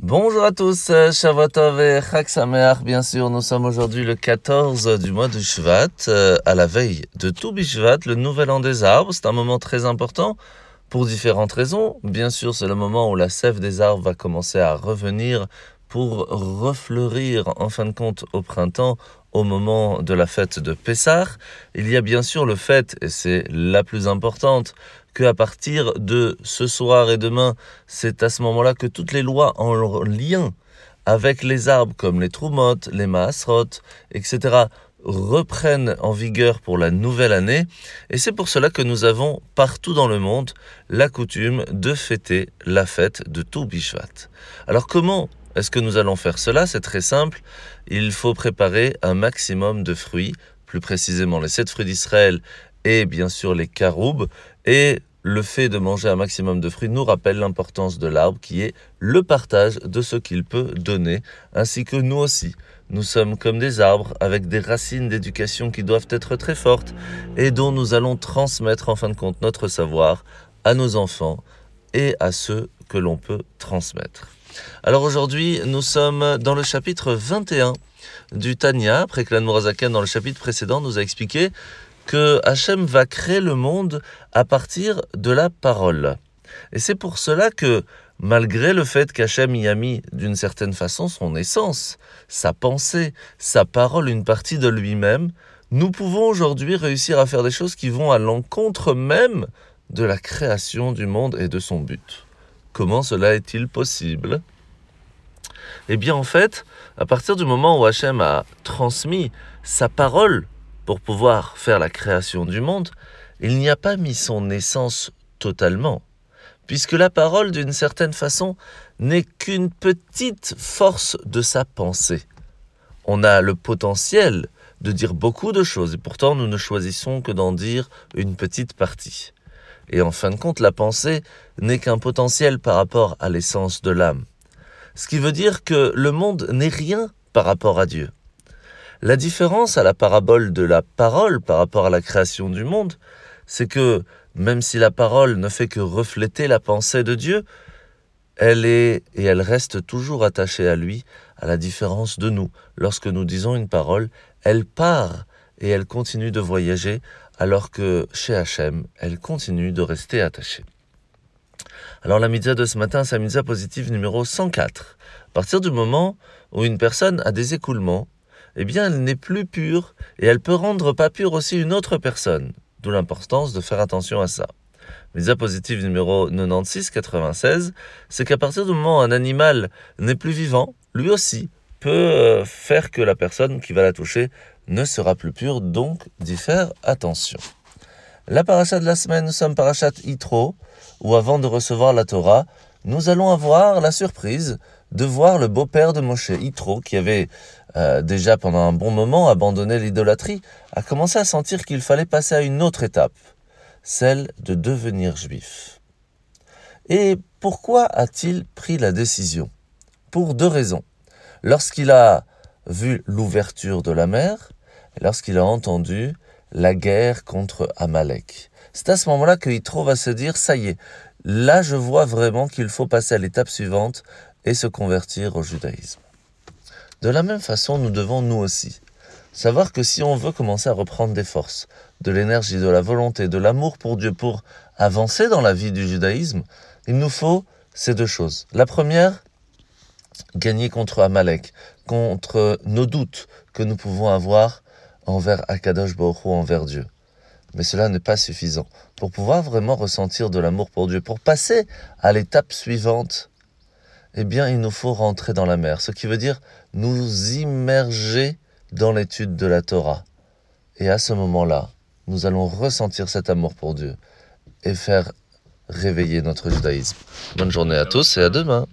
Bonjour à tous, euh, Shavuotov et Chag Sameach, bien sûr, nous sommes aujourd'hui le 14 du mois de Shvat, euh, à la veille de tout Bishvat, le nouvel an des arbres. C'est un moment très important pour différentes raisons. Bien sûr, c'est le moment où la sève des arbres va commencer à revenir pour refleurir en fin de compte au printemps, au moment de la fête de Pessah. Il y a bien sûr le fait, et c'est la plus importante, qu'à partir de ce soir et demain, c'est à ce moment-là que toutes les lois en lien avec les arbres comme les troumotes, les maasrot, etc., reprennent en vigueur pour la nouvelle année. Et c'est pour cela que nous avons partout dans le monde la coutume de fêter la fête de tout Bishvat. Alors comment est-ce que nous allons faire cela? C'est très simple. Il faut préparer un maximum de fruits, plus précisément les sept fruits d'Israël et bien sûr les caroubes, et le fait de manger un maximum de fruits nous rappelle l'importance de l'arbre qui est le partage de ce qu'il peut donner, ainsi que nous aussi. Nous sommes comme des arbres avec des racines d'éducation qui doivent être très fortes et dont nous allons transmettre en fin de compte notre savoir à nos enfants et à ceux que l'on peut transmettre. Alors aujourd'hui, nous sommes dans le chapitre 21 du Tanya, après que dans le chapitre précédent nous a expliqué que Hachem va créer le monde à partir de la parole. Et c'est pour cela que, malgré le fait qu'Hachem y a mis d'une certaine façon son essence, sa pensée, sa parole, une partie de lui-même, nous pouvons aujourd'hui réussir à faire des choses qui vont à l'encontre même de la création du monde et de son but. Comment cela est-il possible? Eh bien en fait, à partir du moment où Hachem a transmis sa parole pour pouvoir faire la création du monde, il n'y a pas mis son essence totalement, puisque la parole, d'une certaine façon, n'est qu'une petite force de sa pensée. On a le potentiel de dire beaucoup de choses, et pourtant nous ne choisissons que d'en dire une petite partie. Et en fin de compte, la pensée n'est qu'un potentiel par rapport à l'essence de l'âme. Ce qui veut dire que le monde n'est rien par rapport à Dieu. La différence à la parabole de la parole par rapport à la création du monde, c'est que même si la parole ne fait que refléter la pensée de Dieu, elle est et elle reste toujours attachée à lui, à la différence de nous. Lorsque nous disons une parole, elle part et elle continue de voyager, alors que chez Hachem, elle continue de rester attachée. Alors la mitzvah de ce matin, c'est la mitzvah positive numéro 104. À partir du moment où une personne a des écoulements, eh bien elle n'est plus pure et elle peut rendre pas pure aussi une autre personne. D'où l'importance de faire attention à ça. Misa positive numéro 96-96, c'est qu'à partir du moment où un animal n'est plus vivant, lui aussi peut euh, faire que la personne qui va la toucher ne sera plus pure, donc d'y faire attention. La paracha de la semaine, nous sommes parachat Itro, où avant de recevoir la Torah, nous allons avoir la surprise de voir le beau-père de Moshe, Itro, qui avait euh, déjà pendant un bon moment abandonné l'idolâtrie, a commencé à sentir qu'il fallait passer à une autre étape, celle de devenir juif. Et pourquoi a-t-il pris la décision? Pour deux raisons. Lorsqu'il a vu l'ouverture de la mer, lorsqu'il a entendu la guerre contre Amalek. C'est à ce moment-là que Yitro va se dire, ça y est, là je vois vraiment qu'il faut passer à l'étape suivante et se convertir au judaïsme. De la même façon, nous devons nous aussi savoir que si on veut commencer à reprendre des forces, de l'énergie, de la volonté, de l'amour pour Dieu, pour avancer dans la vie du judaïsme, il nous faut ces deux choses. La première, gagner contre Amalek, contre nos doutes que nous pouvons avoir envers Akadosh Baruch envers Dieu. Mais cela n'est pas suffisant. Pour pouvoir vraiment ressentir de l'amour pour Dieu, pour passer à l'étape suivante, eh bien, il nous faut rentrer dans la mer, ce qui veut dire nous immerger dans l'étude de la Torah. Et à ce moment-là, nous allons ressentir cet amour pour Dieu et faire réveiller notre judaïsme. Bonne journée à tous et à demain.